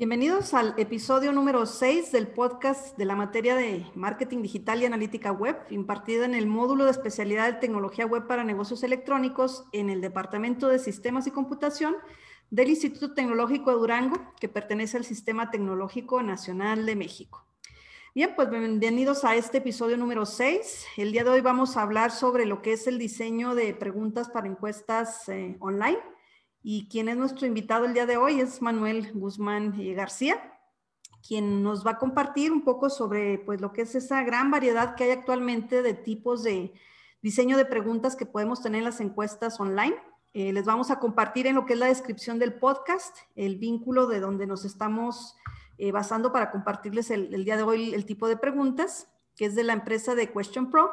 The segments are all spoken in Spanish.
Bienvenidos al episodio número 6 del podcast de la materia de marketing digital y analítica web, impartida en el módulo de especialidad de tecnología web para negocios electrónicos en el Departamento de Sistemas y Computación del Instituto Tecnológico de Durango, que pertenece al Sistema Tecnológico Nacional de México. Bien, pues bienvenidos a este episodio número 6. El día de hoy vamos a hablar sobre lo que es el diseño de preguntas para encuestas eh, online y quien es nuestro invitado el día de hoy es Manuel Guzmán García, quien nos va a compartir un poco sobre pues, lo que es esa gran variedad que hay actualmente de tipos de diseño de preguntas que podemos tener en las encuestas online. Eh, les vamos a compartir en lo que es la descripción del podcast el vínculo de donde nos estamos eh, basando para compartirles el, el, día de hoy el tipo de preguntas, que es de la empresa de Question Pro.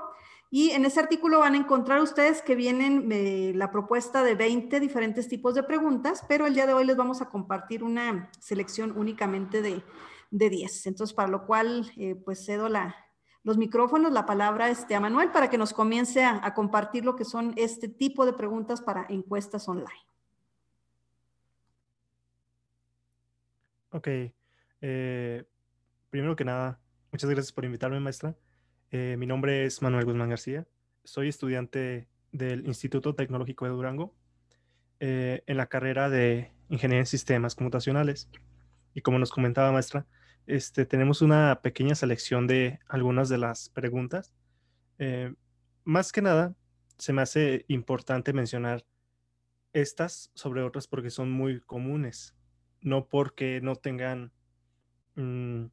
Y en ese artículo van a encontrar ustedes que vienen eh, la propuesta de 20 diferentes tipos de preguntas, pero el día de hoy les vamos a compartir una selección únicamente de, de 10. Entonces, para lo cual, eh, pues cedo la, los micrófonos, la palabra este, a Manuel para que nos comience a, compartir lo que son este tipo de preguntas para encuestas online. Ok. Eh, primero que nada, muchas gracias por invitarme, maestra. Eh, mi nombre es Manuel Guzmán García. Soy estudiante del Instituto Tecnológico de Durango eh, en la carrera de Ingeniería en Sistemas Computacionales. Y como nos comentaba maestra, este, tenemos una pequeña selección de algunas de las preguntas. Eh, más que nada, se me hace importante mencionar estas sobre otras porque son muy comunes, no porque no tengan mm,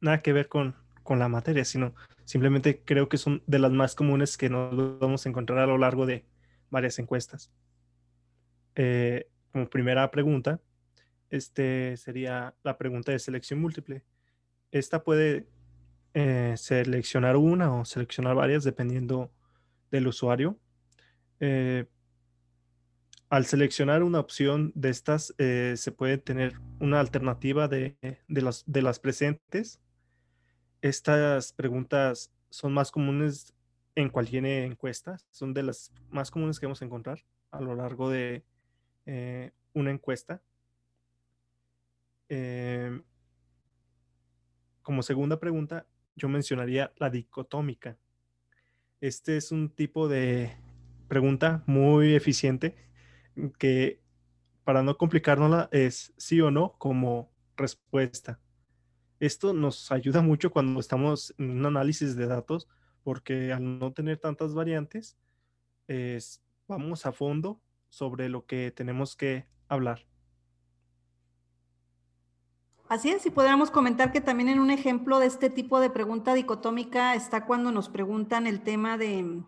nada que ver con, con la materia, sino simplemente creo que son de las más comunes que nos vamos a encontrar a lo largo de varias encuestas. Eh, como primera pregunta, este sería la pregunta de selección múltiple. Esta puede eh, seleccionar una o seleccionar varias dependiendo del usuario. Eh, al seleccionar una opción de estas, se puede tener una alternativa de, de las presentes estas preguntas son más comunes en cualquier encuesta, son de las más comunes que vamos a encontrar a lo largo de eh, una encuesta. Em, como segunda pregunta, yo mencionaría la dicotómica. Este es un tipo de pregunta muy eficiente que para no complicárnosla es sí o no como respuesta. Esto nos ayuda mucho cuando estamos en un análisis de datos porque al no tener tantas variantes, vamos a fondo sobre lo que tenemos que hablar. Así es, y podríamos comentar que también en un ejemplo de este tipo de pregunta dicotómica está cuando nos preguntan el tema de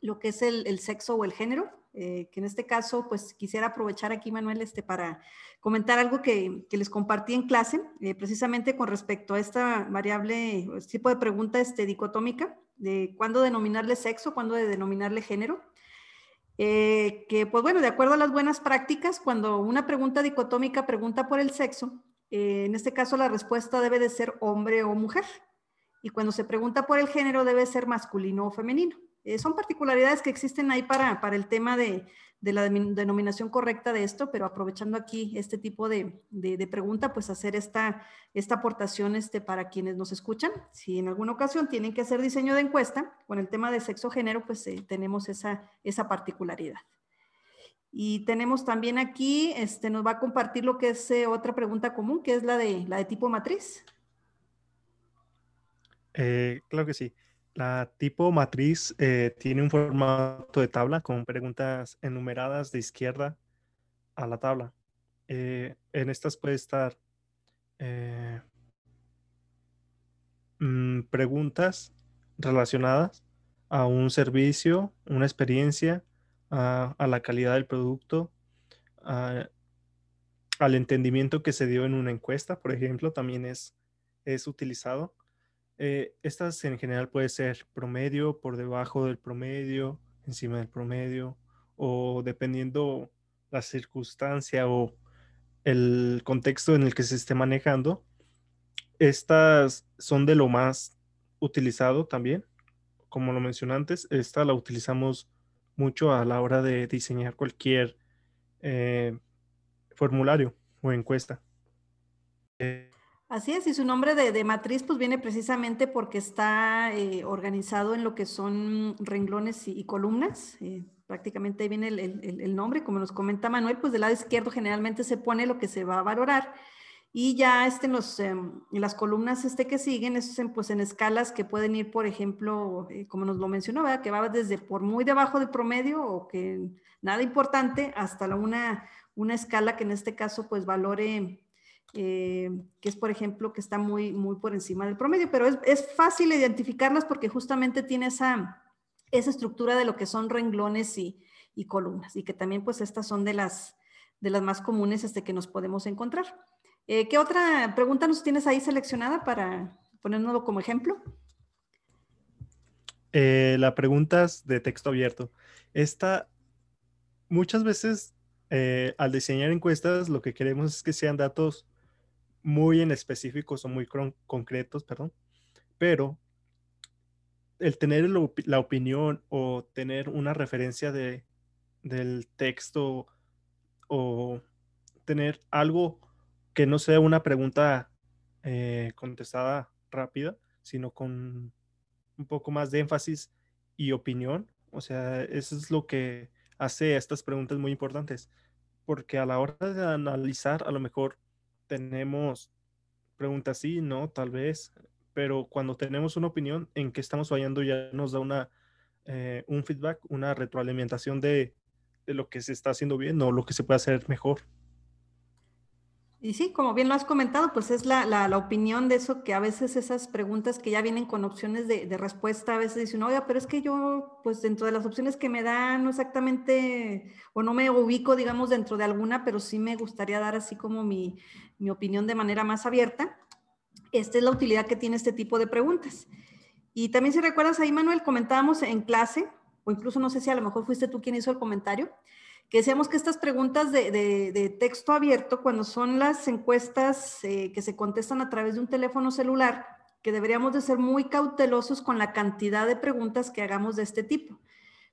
lo que es el sexo o el género. Eh, que en este caso, pues quisiera aprovechar aquí, Manuel, este, para comentar algo que, que les compartí en clase, eh, precisamente con respecto a esta variable, este tipo de pregunta este, dicotómica, de cuándo denominarle sexo, cuándo de denominarle género. Eh, que, pues bueno, de acuerdo a las buenas prácticas, cuando una pregunta dicotómica pregunta por el sexo, en este caso la respuesta debe de ser hombre o mujer. Y cuando se pregunta por el género debe ser masculino o femenino. Eh, son particularidades que existen ahí para, para el tema de, de, la denominación correcta de esto, pero aprovechando aquí este tipo de, de, pregunta, pues hacer esta, esta aportación este, para quienes nos escuchan. Si en alguna ocasión tienen que hacer diseño de encuesta con el tema de sexo-género, pues eh, tenemos esa, esa particularidad. Y tenemos también aquí, este, nos va a compartir lo que es eh, otra pregunta común, que es la de, la de tipo matriz. claro que sí. La tipo matriz eh, tiene un formato de tabla con preguntas enumeradas de izquierda a la tabla. Eh, en estas puede estar eh, mm, preguntas relacionadas a un servicio, una experiencia, a, la calidad del producto, al entendimiento que se dio en una encuesta, por ejemplo, también es, es utilizado. Eh, estas en general puede ser promedio, por debajo del promedio, encima del promedio, o dependiendo la circunstancia o el contexto en el que se esté manejando. Estas son de lo más utilizado también. Como lo mencioné antes, esta la utilizamos mucho a la hora de diseñar cualquier eh, formulario o encuesta. Así es, y su nombre de, matriz pues viene precisamente porque está eh, organizado en lo que son renglones y, columnas. Eh, prácticamente ahí viene el, nombre, como nos comenta Manuel, pues del lado izquierdo generalmente se pone lo que se va a valorar y ya este, en, los, em, las columnas este que siguen, es en, pues en escalas que pueden ir, por ejemplo, eh, como nos lo mencionó, que va desde por muy debajo del promedio o que nada importante hasta una, una escala que en este caso pues valore eh, que es, por ejemplo, que está muy, muy por encima del promedio, pero es, es, fácil identificarlas porque justamente tiene esa, esa estructura de lo que son renglones y, y, columnas, y que también, pues, estas son de las, de las más comunes este, que nos podemos encontrar. Eh, ¿Qué otra pregunta nos tienes ahí seleccionada para ponernoslo como ejemplo? Eh, la pregunta es de texto abierto. Esta, muchas veces al diseñar encuestas, lo que queremos es que sean datos muy en específicos o muy concretos, perdón, pero el tener la opinión o tener una referencia de, del texto o tener algo que no sea una pregunta eh, contestada rápida, sino con un poco más de énfasis y opinión. O sea, eso es lo que hace estas preguntas muy importantes, porque a la hora de analizar, a lo mejor tenemos preguntas sí, no, tal vez, pero cuando tenemos una opinión en que estamos fallando ya nos da una, eh, un feedback, una retroalimentación de, de, lo que se está haciendo bien o lo que se puede hacer mejor. Y sí, como bien lo has comentado, pues es la, la, opinión de eso que a veces esas preguntas que ya vienen con opciones de, de, respuesta, a veces dicen, oiga, pero es que yo, pues dentro de las opciones que me dan, no exactamente, o no me ubico, digamos, dentro de alguna, pero sí me gustaría dar así como mi, mi opinión de manera más abierta. Esta es la utilidad que tiene este tipo de preguntas. Y también si recuerdas ahí, Manuel, comentábamos en clase, o incluso no sé si a lo mejor fuiste tú quien hizo el comentario, que decíamos que estas preguntas de, texto abierto, cuando son las encuestas eh, que se contestan a través de un teléfono celular, que deberíamos de ser muy cautelosos con la cantidad de preguntas que hagamos de este tipo.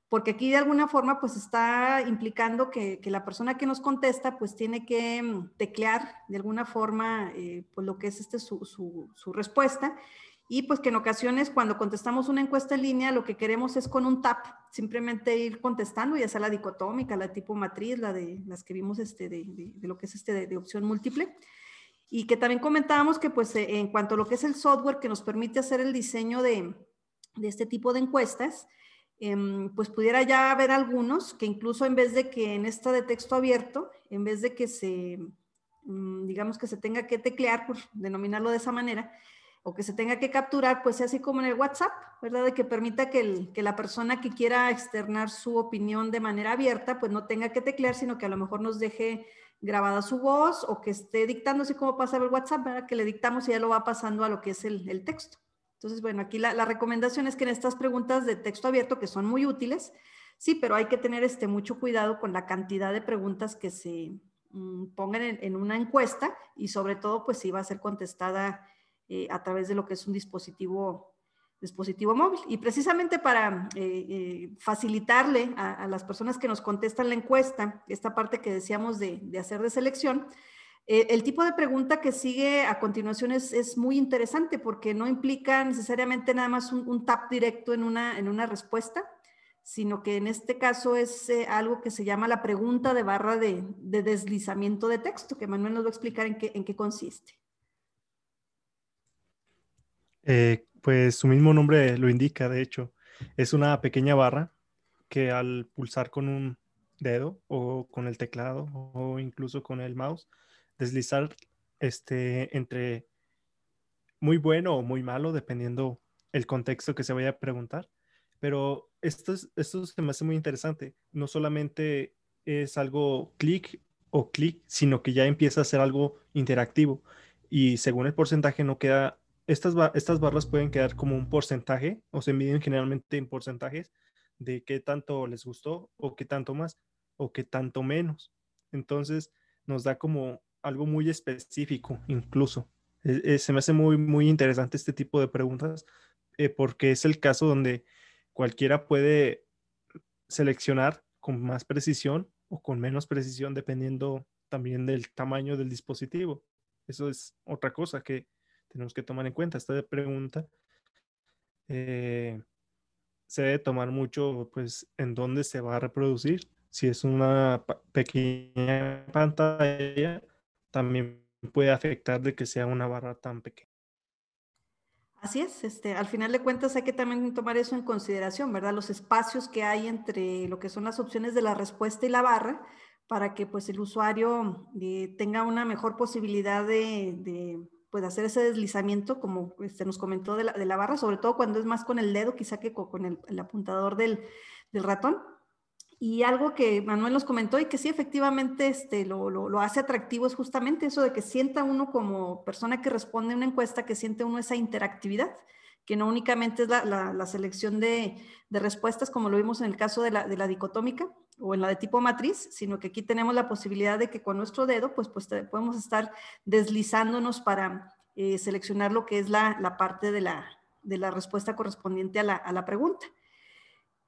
Porque aquí de alguna forma pues está implicando que, la persona que nos contesta pues tiene que mm, teclear de alguna forma eh, pues lo que es este su, su respuesta y pues que en ocasiones cuando contestamos una encuesta en línea, lo que queremos es con un tap, simplemente ir contestando, ya sea la dicotómica, la tipo matriz, la de las que vimos este, de, de, lo que es este de, opción múltiple. Y que también comentábamos que pues eh, en cuanto a lo que es el software que nos permite hacer el diseño de, este tipo de encuestas, em, pues pudiera ya haber algunos que incluso en vez de que en esta de texto abierto, en vez de que se, mm, digamos que se tenga que teclear, por denominarlo de esa manera, o que se tenga que capturar, pues sea así como en el WhatsApp, ¿verdad? De que permita que, el, que la persona que quiera externar su opinión de manera abierta, pues no tenga que teclear, sino que a lo mejor nos deje grabada su voz o que esté dictando así como pasa el WhatsApp, ¿verdad? Que le dictamos y ya lo va pasando a lo que es el, el texto. Entonces, bueno, aquí la, la, recomendación es que en estas preguntas de texto abierto, que son muy útiles, sí, pero hay que tener este, mucho cuidado con la cantidad de preguntas que se mm, pongan en, en, una encuesta y sobre todo, pues si va a ser contestada eh, a través de lo que es un dispositivo, dispositivo móvil. Y precisamente para eh, eh, facilitarle a, las personas que nos contestan la encuesta, esta parte que decíamos de, de hacer de selección, el tipo de pregunta que sigue a continuación es, es, muy interesante porque no implica necesariamente nada más un, tap directo en una, en una respuesta, sino que en este caso es algo que se llama la pregunta de barra de, de, deslizamiento de texto, que Manuel nos va a explicar en qué, en qué consiste. Eh, pues su mismo nombre lo indica, de hecho. Es una pequeña barra que al pulsar con un dedo o con el teclado o incluso con el mouse, deslizar este, entre muy bueno o muy malo, dependiendo el contexto que se vaya a preguntar. Pero esto, esto se me hace muy interesante. No solamente es algo clic o clic, sino que ya empieza a ser algo interactivo. Y según el porcentaje no queda estas, estas barras pueden quedar como un porcentaje o se miden generalmente en porcentajes de qué tanto les gustó o qué tanto más o qué tanto menos. Entonces nos da como algo muy específico incluso. E, e, se me hace muy, muy interesante este tipo de preguntas eh, porque es el caso donde cualquiera puede seleccionar con más precisión o con menos precisión dependiendo también del tamaño del dispositivo. Eso es otra cosa que tenemos que tomar en cuenta. Esta pregunta eh, se debe tomar mucho, pues, en dónde se va a reproducir. Si es una pequeña pantalla, también puede afectar de que sea una barra tan pequeña. Así es, este, al final de cuentas hay que también tomar eso en consideración, ¿verdad? Los espacios que hay entre lo que son las opciones de la respuesta y la barra para que pues el usuario eh, tenga una mejor posibilidad de, pues, hacer ese deslizamiento, como este, nos comentó de la, barra, sobre todo cuando es más con el dedo, quizá que con, el, apuntador del, del ratón. Y algo que Manuel nos comentó y que sí efectivamente este, lo, lo, hace atractivo es justamente eso de que sienta uno como persona que responde a una encuesta, que siente uno esa interactividad, que no únicamente es la, selección de, respuestas como lo vimos en el caso de la, dicotómica o en la de tipo matriz, sino que aquí tenemos la posibilidad de que con nuestro dedo pues, pues podemos estar deslizándonos para eh, seleccionar lo que es la, parte de la, respuesta correspondiente a la, pregunta.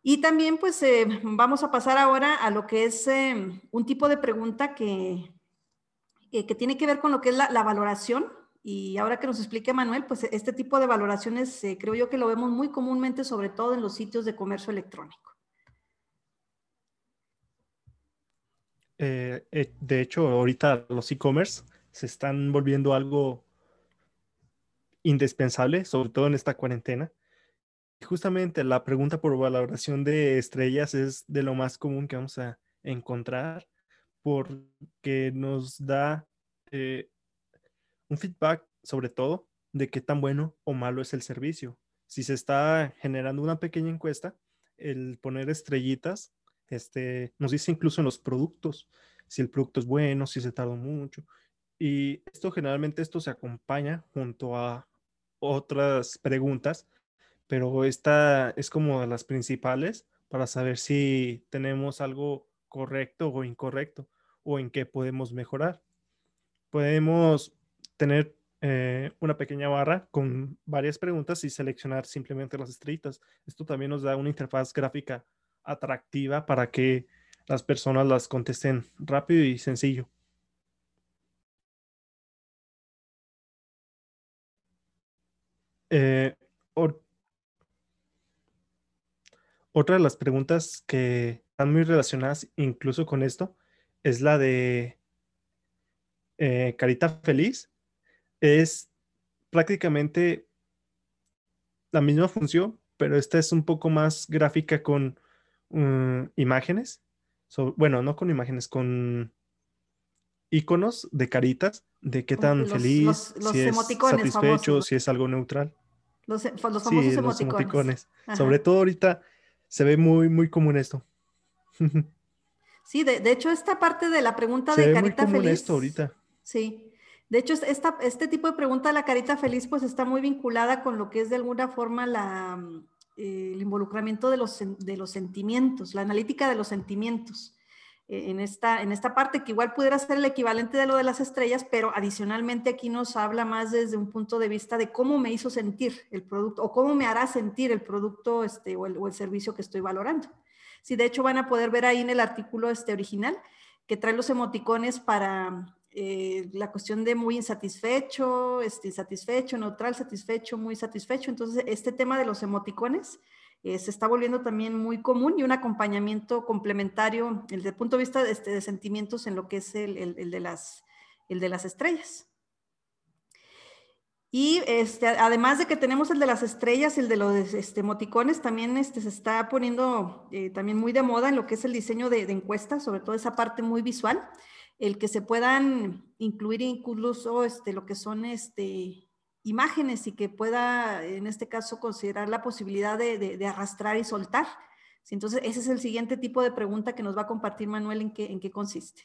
Y también pues eh, vamos a pasar ahora a lo que es eh, un tipo de pregunta que, que tiene que ver con lo que es la, valoración. Y ahora que nos explique Manuel, pues este tipo de valoraciones eh, creo yo que lo vemos muy comúnmente, sobre todo en los sitios de comercio electrónico. de hecho, ahorita los e-commerce se están volviendo algo indispensable, sobre todo en esta cuarentena Justamente la pregunta por valoración de estrellas es de lo más común que vamos a encontrar porque nos da eh, un feedback sobre todo de qué tan bueno o malo es el servicio. Si se está generando una pequeña encuesta, el poner estrellitas este, nos dice incluso en los productos si el producto es bueno, si se tardó mucho. Y esto generalmente esto se acompaña junto a otras preguntas pero esta es como de las principales para saber si tenemos algo correcto o incorrecto o en qué podemos mejorar. Podemos tener eh, una pequeña barra con varias preguntas y seleccionar simplemente las estrellitas. Esto también nos da una interfaz gráfica atractiva para que las personas las contesten rápido y sencillo. Eh, Otra de las preguntas que están muy relacionadas incluso con esto es la de eh, Carita Feliz. Es prácticamente la misma función, pero esta es un poco más gráfica con mm, imágenes. bueno, no con imágenes, con iconos de caritas, de qué tan feliz, si es satisfecho, si es algo neutral. Los, famosos emoticones. Sobre todo ahorita se ve muy, muy común esto. Sí, de, hecho, esta parte de la pregunta de carita muy común feliz. esto ahorita. Sí. De hecho, este tipo de pregunta de la carita feliz, pues está muy vinculada con lo que es de alguna forma la, eh, el involucramiento de los, sentimientos, la analítica de los sentimientos. Eh, en esta, en esta parte, que igual pudiera ser el equivalente de lo de las estrellas, pero adicionalmente aquí nos habla más desde un punto de vista de cómo me hizo sentir el producto o cómo me hará sentir el producto este, o, el, servicio que estoy valorando. Sí, de hecho van a poder ver ahí en el artículo este original que trae los emoticones para eh, la cuestión de muy insatisfecho, este, insatisfecho, neutral, satisfecho, muy satisfecho. Entonces, este tema de los emoticones eh, se está volviendo también muy común y un acompañamiento complementario desde el punto de vista de, este, de sentimientos en lo que es el, el, de, las, el de las estrellas. Y este, además de que tenemos el de las estrellas, el de los este, emoticones, también este, se está poniendo eh, también muy de moda en lo que es el diseño de, de, encuestas, sobre todo esa parte muy visual, el que se puedan incluir incluso este, lo que son este, imágenes y que pueda, en este caso, considerar la posibilidad de, arrastrar y soltar. Entonces, ese es el siguiente tipo de pregunta que nos va a compartir Manuel en qué, en qué consiste.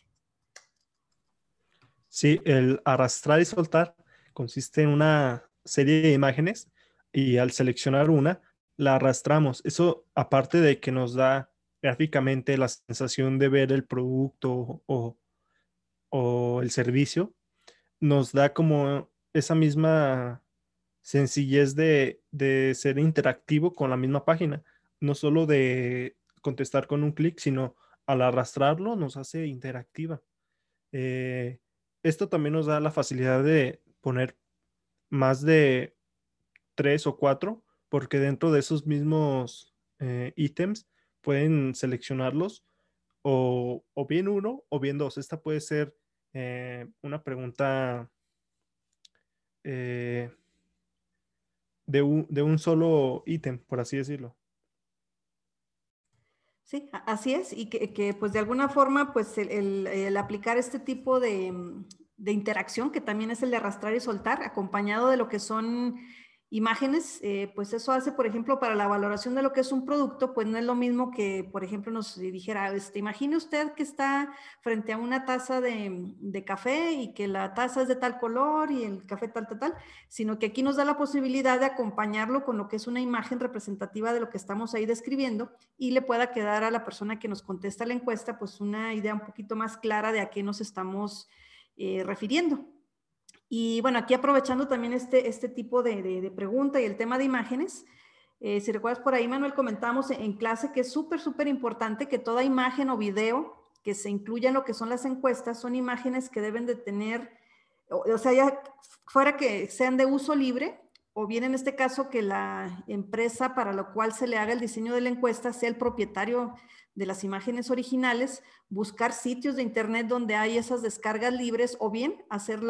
Sí, el arrastrar y soltar consiste en una serie de imágenes y al seleccionar una, la arrastramos. Eso, aparte de que nos da gráficamente la sensación de ver el producto o, o el servicio, nos da como esa misma sencillez de, ser interactivo con la misma página, no solo de contestar con un clic, sino al arrastrarlo nos hace interactiva. Eh, esto también nos da la facilidad de poner más de tres o cuatro, porque dentro de esos mismos eh, ítems pueden seleccionarlos o, bien uno o bien dos. Esta puede ser eh, una pregunta eh, de, un, solo ítem, por así decirlo. Sí, así es, y que, pues de alguna forma pues el, aplicar este tipo de, de, interacción, que también es el de arrastrar y soltar, acompañado de lo que son imágenes, eh, pues eso hace, por ejemplo, para la valoración de lo que es un producto, pues no es lo mismo que, por ejemplo, nos dijera, este, imagine usted que está frente a una taza de, café y que la taza es de tal color y el café tal, tal, tal, sino que aquí nos da la posibilidad de acompañarlo con lo que es una imagen representativa de lo que estamos ahí describiendo y le pueda quedar a la persona que nos contesta la encuesta, pues una idea un poquito más clara de a qué nos estamos eh, refiriendo. Y bueno, aquí aprovechando también este, este tipo de, pregunta y el tema de imágenes, eh, si recuerdas por ahí, Manuel, comentamos en clase que es súper, súper importante que toda imagen o video que se incluya en lo que son las encuestas son imágenes que deben de tener, o, sea, ya fuera que sean de uso libre, o bien en este caso que la empresa para la cual se le haga el diseño de la encuesta sea el propietario de las imágenes originales, buscar sitios de internet donde hay esas descargas libres o bien hacer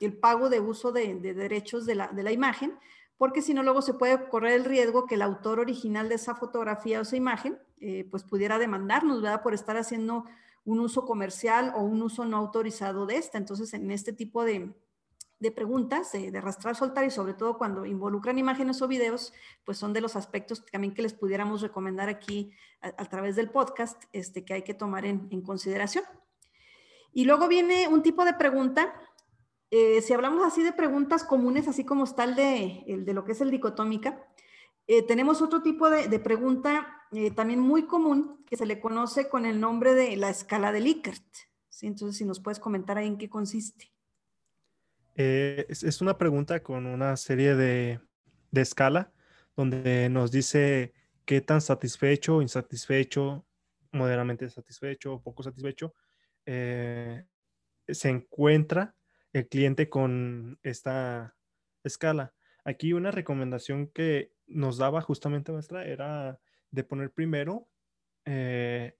el pago de uso de, derechos de la, imagen, porque si no luego se puede correr el riesgo que el autor original de esa fotografía o esa imagen eh, pues pudiera demandarnos, ¿verdad? Por estar haciendo un uso comercial o un uso no autorizado de esta. Entonces, en este tipo de, de preguntas, de arrastrar, soltar y sobre todo cuando involucran imágenes o videos, pues son de los aspectos también que les pudiéramos recomendar aquí a, través del podcast este, que hay que tomar en, consideración. Y luego viene un tipo de pregunta, eh, si hablamos así de preguntas comunes, así como está el de, el de lo que es el dicotómica, eh, tenemos otro tipo de, pregunta eh, también muy común que se le conoce con el nombre de la escala de Likert. ¿sí? Entonces, si nos puedes comentar ahí en qué consiste. Eh, es, una pregunta con una serie de, escala donde nos dice qué tan satisfecho, insatisfecho, moderadamente satisfecho poco satisfecho eh, se encuentra el cliente con esta escala. Aquí una recomendación que nos daba justamente nuestra era de poner primero eh,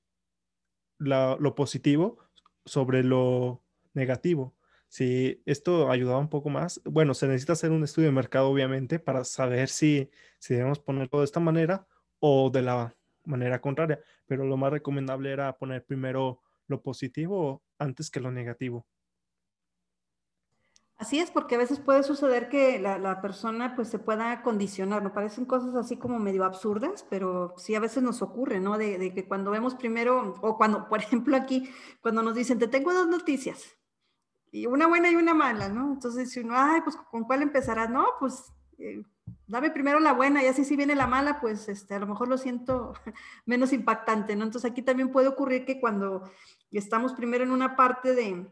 lo positivo sobre lo negativo. Si esto ayudaba un poco más, bueno, se necesita hacer un estudio de mercado, obviamente, para saber si, si debemos ponerlo de esta manera o de la manera contraria, pero lo más recomendable era poner primero lo positivo antes que lo negativo. Así es, porque a veces puede suceder que la, persona pues se pueda condicionar, ¿no? Parecen cosas así como medio absurdas, pero sí a veces nos ocurre, ¿no? De, de que cuando vemos primero, o cuando, por ejemplo, aquí, cuando nos dicen, te tengo dos noticias, y una buena y una mala, ¿no? Entonces, si uno, ay, pues ¿con cuál empezarás? No, pues eh, dame primero la buena y así si viene la mala, pues este, a lo mejor lo siento menos impactante, ¿no? Entonces aquí también puede ocurrir que cuando estamos primero en una parte de,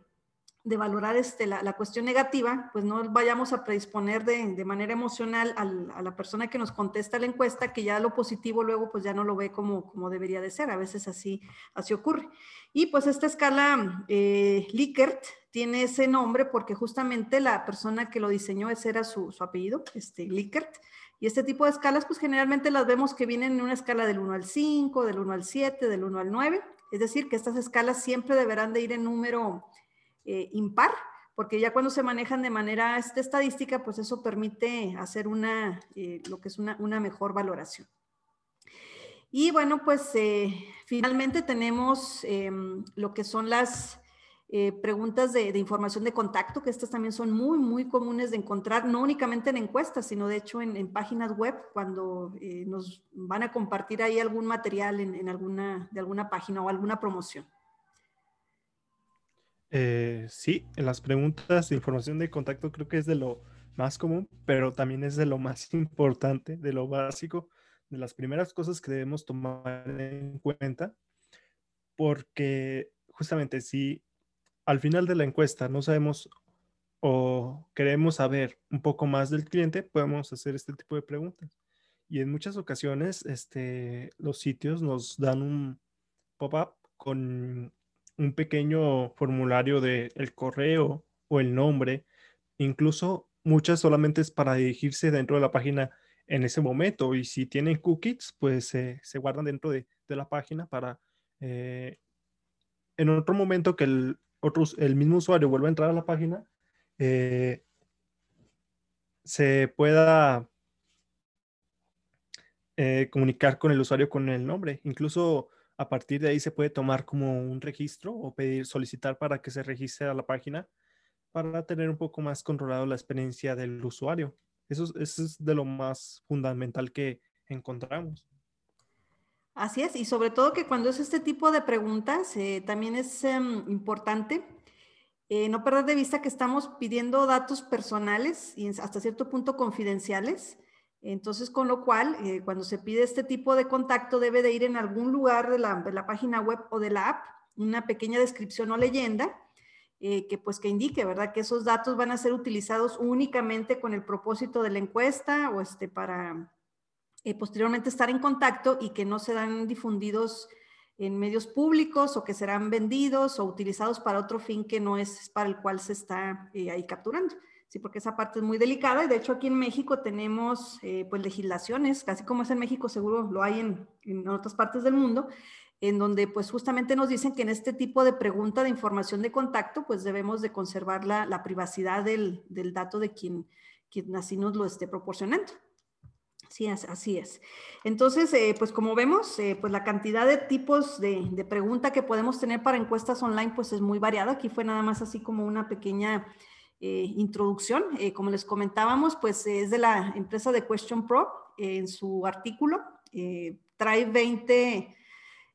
de valorar este, la, la, cuestión negativa, pues no vayamos a predisponer de, de manera emocional al, a la persona que nos contesta la encuesta, que ya lo positivo luego pues ya no lo ve como, como debería de ser. A veces así, así ocurre. Y pues esta escala eh, Likert tiene ese nombre porque justamente la persona que lo diseñó, ese era su, su apellido, este, Likert. Y este tipo de escalas pues generalmente las vemos que vienen en una escala del 1 al 5, del 1 al 7, del 1 al 9. Es decir, que estas escalas siempre deberán de ir en número eh, impar, porque ya cuando se manejan de manera estadística, pues eso permite hacer una, eh, lo que es una, mejor valoración. Y bueno, pues eh, finalmente tenemos em, lo que son las preguntas de, información de contacto, que estas también son muy, muy comunes de encontrar, no únicamente en encuestas, sino de hecho en, páginas web, cuando nos van a compartir ahí algún material en, alguna, de alguna página o alguna promoción. Eh, sí, las preguntas de información de contacto creo que es de lo más común, pero también es de lo más importante, de lo básico, de las primeras cosas que debemos tomar en cuenta, porque justamente si al final de la encuesta no sabemos o queremos saber un poco más del cliente, podemos hacer este tipo de preguntas. Y en muchas ocasiones este, los sitios nos dan un pop-up con un pequeño formulario del el correo o el nombre. Incluso muchas solamente es para dirigirse dentro de la página en ese momento. Y si tienen cookies, pues se guardan dentro de, la página para eh, en otro momento que el, el mismo usuario vuelva a entrar a la página, eh, se pueda eh, comunicar con el usuario con el nombre. Incluso a partir de ahí se puede tomar como un registro o pedir, solicitar para que se registre a la página para tener un poco más controlado la experiencia del usuario. Eso, es de lo más fundamental que encontramos. Así es, y sobre todo que cuando es este tipo de preguntas, eh, también es em, importante eh, no perder de vista que estamos pidiendo datos personales y hasta cierto punto confidenciales. Entonces, con lo cual, eh, cuando se pide este tipo de contacto, debe de ir en algún lugar de la, página web o de la app una pequeña descripción o leyenda que pues que indique, ¿verdad? Que esos datos van a ser utilizados únicamente con el propósito de la encuesta o este para eh, posteriormente estar en contacto y que no serán difundidos en medios públicos o que serán vendidos o utilizados para otro fin que no es para el cual se está eh, ahí capturando. Sí, porque esa parte es muy delicada y de hecho aquí en México tenemos eh, pues legislaciones, casi como es en México, seguro lo hay en, en, otras partes del mundo, en donde pues justamente nos dicen que en este tipo de pregunta de información de contacto pues debemos de conservar la, la privacidad del, del, dato de quien, quien así nos lo esté proporcionando. Sí, así es. Entonces, eh, pues como vemos, eh, pues la cantidad de tipos de, de, pregunta que podemos tener para encuestas online, pues es muy variada. Aquí fue nada más así como una pequeña eh, introducción. como les comentábamos, pues es de la empresa de Question Pro. en su artículo trae 20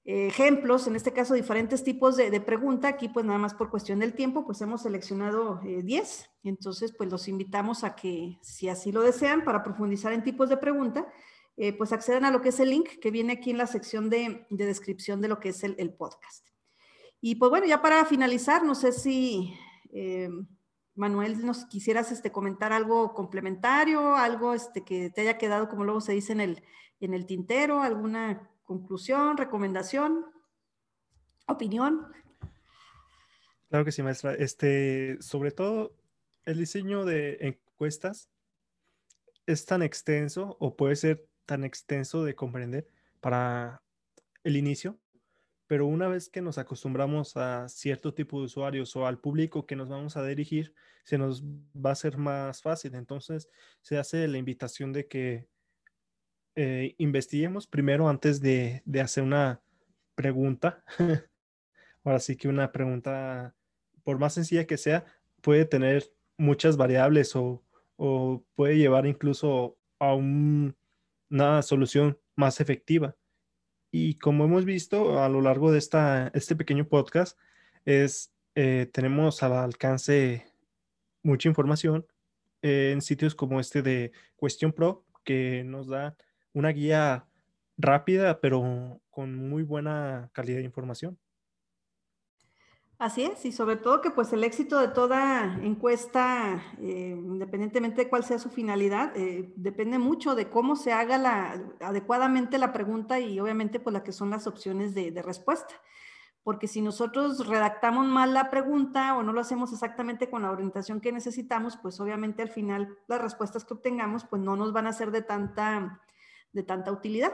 ejemplos, en este caso diferentes tipos de, de, pregunta. Aquí pues nada más por cuestión del tiempo, pues hemos seleccionado 10. Eh, Entonces pues los invitamos a que si así lo desean para profundizar en tipos de pregunta, eh, pues accedan a lo que es el link que viene aquí en la sección de, de descripción de lo que es el, podcast. Y pues bueno, ya para finalizar, no sé si eh, Manuel nos quisieras este, comentar algo complementario, algo este, que te haya quedado, como luego se dice en el, en el tintero, alguna conclusión, recomendación, opinión. Claro que sí, maestra. Este, sobre todo, el diseño de encuestas es tan extenso o puede ser tan extenso de comprender para el inicio, pero una vez que nos acostumbramos a cierto tipo de usuarios o al público que nos vamos a dirigir, se nos va a ser más fácil. Entonces, se hace la invitación de que eh, investiguemos primero antes de, hacer una pregunta. Ahora sí que una pregunta, por más sencilla que sea, puede tener muchas variables o, puede llevar incluso a una solución más efectiva. Y como hemos visto a lo largo de esta, este pequeño podcast, es, eh, tenemos al alcance mucha información en sitios como este de Question Pro, que nos da una guía rápida, pero con muy buena calidad de información. Así es, y sobre todo que pues el éxito de toda encuesta, eh, independientemente de cuál sea su finalidad, eh, depende mucho de cómo se haga la, adecuadamente la pregunta y obviamente pues la que son las opciones de, de, respuesta. Porque si nosotros redactamos mal la pregunta o no lo hacemos exactamente con la orientación que necesitamos, pues obviamente al final las respuestas que obtengamos pues no nos van a ser de tanta de tanta utilidad.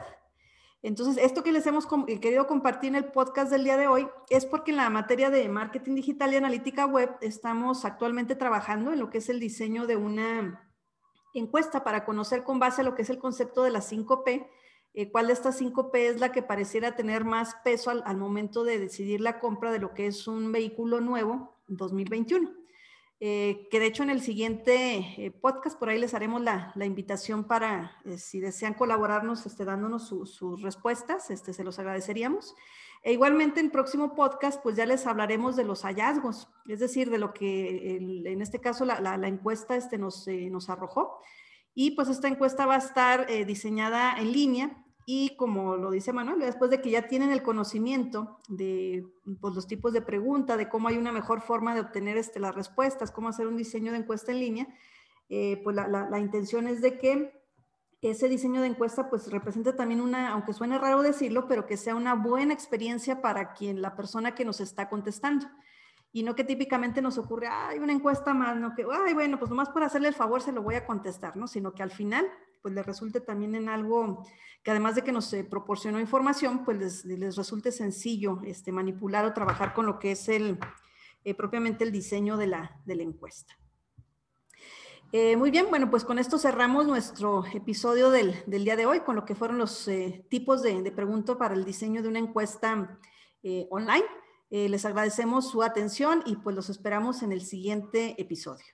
Entonces, esto que les hemos querido compartir en el podcast del día de hoy es porque en la materia de marketing digital y analítica web estamos actualmente trabajando en lo que es el diseño de una encuesta para conocer con base a lo que es el concepto de las 5P, eh, cuál de estas 5P es la que pareciera tener más peso al, al momento de decidir la compra de lo que es un vehículo nuevo 2021. Eh, que de hecho en el siguiente eh, podcast por ahí les haremos la, invitación para, eh, si desean colaborarnos, este, dándonos sus respuestas, este, se los agradeceríamos. E igualmente en próximo podcast, pues ya les hablaremos de los hallazgos, es decir, de lo que en este caso la, la, encuesta este, nos, nos arrojó. Y pues esta encuesta va a estar diseñada en línea y como lo dice Manuel, después de que ya tienen el conocimiento de pues, los tipos de pregunta, de cómo hay una mejor forma de obtener este, las respuestas, cómo hacer un diseño de encuesta en línea, eh, pues la, intención es de que ese diseño de encuesta pues represente también una, aunque suene raro decirlo, pero que sea una buena experiencia para quien, la persona que nos está contestando. y no que típicamente nos ocurre, hay una encuesta más, no que, ay, bueno, pues nomás por hacerle el favor se lo voy a contestar, ¿no? Sino que al final, pues le resulte también en algo que además de que nos eh, proporcionó información, pues les, resulte sencillo este, manipular o trabajar con lo que es el, eh, propiamente el diseño de la, de la encuesta. Eh, muy bien, bueno, pues con esto cerramos nuestro episodio del, día de hoy, con lo que fueron los tipos de, de preguntas para el diseño de una encuesta online. les agradecemos su atención y pues los esperamos en el siguiente episodio.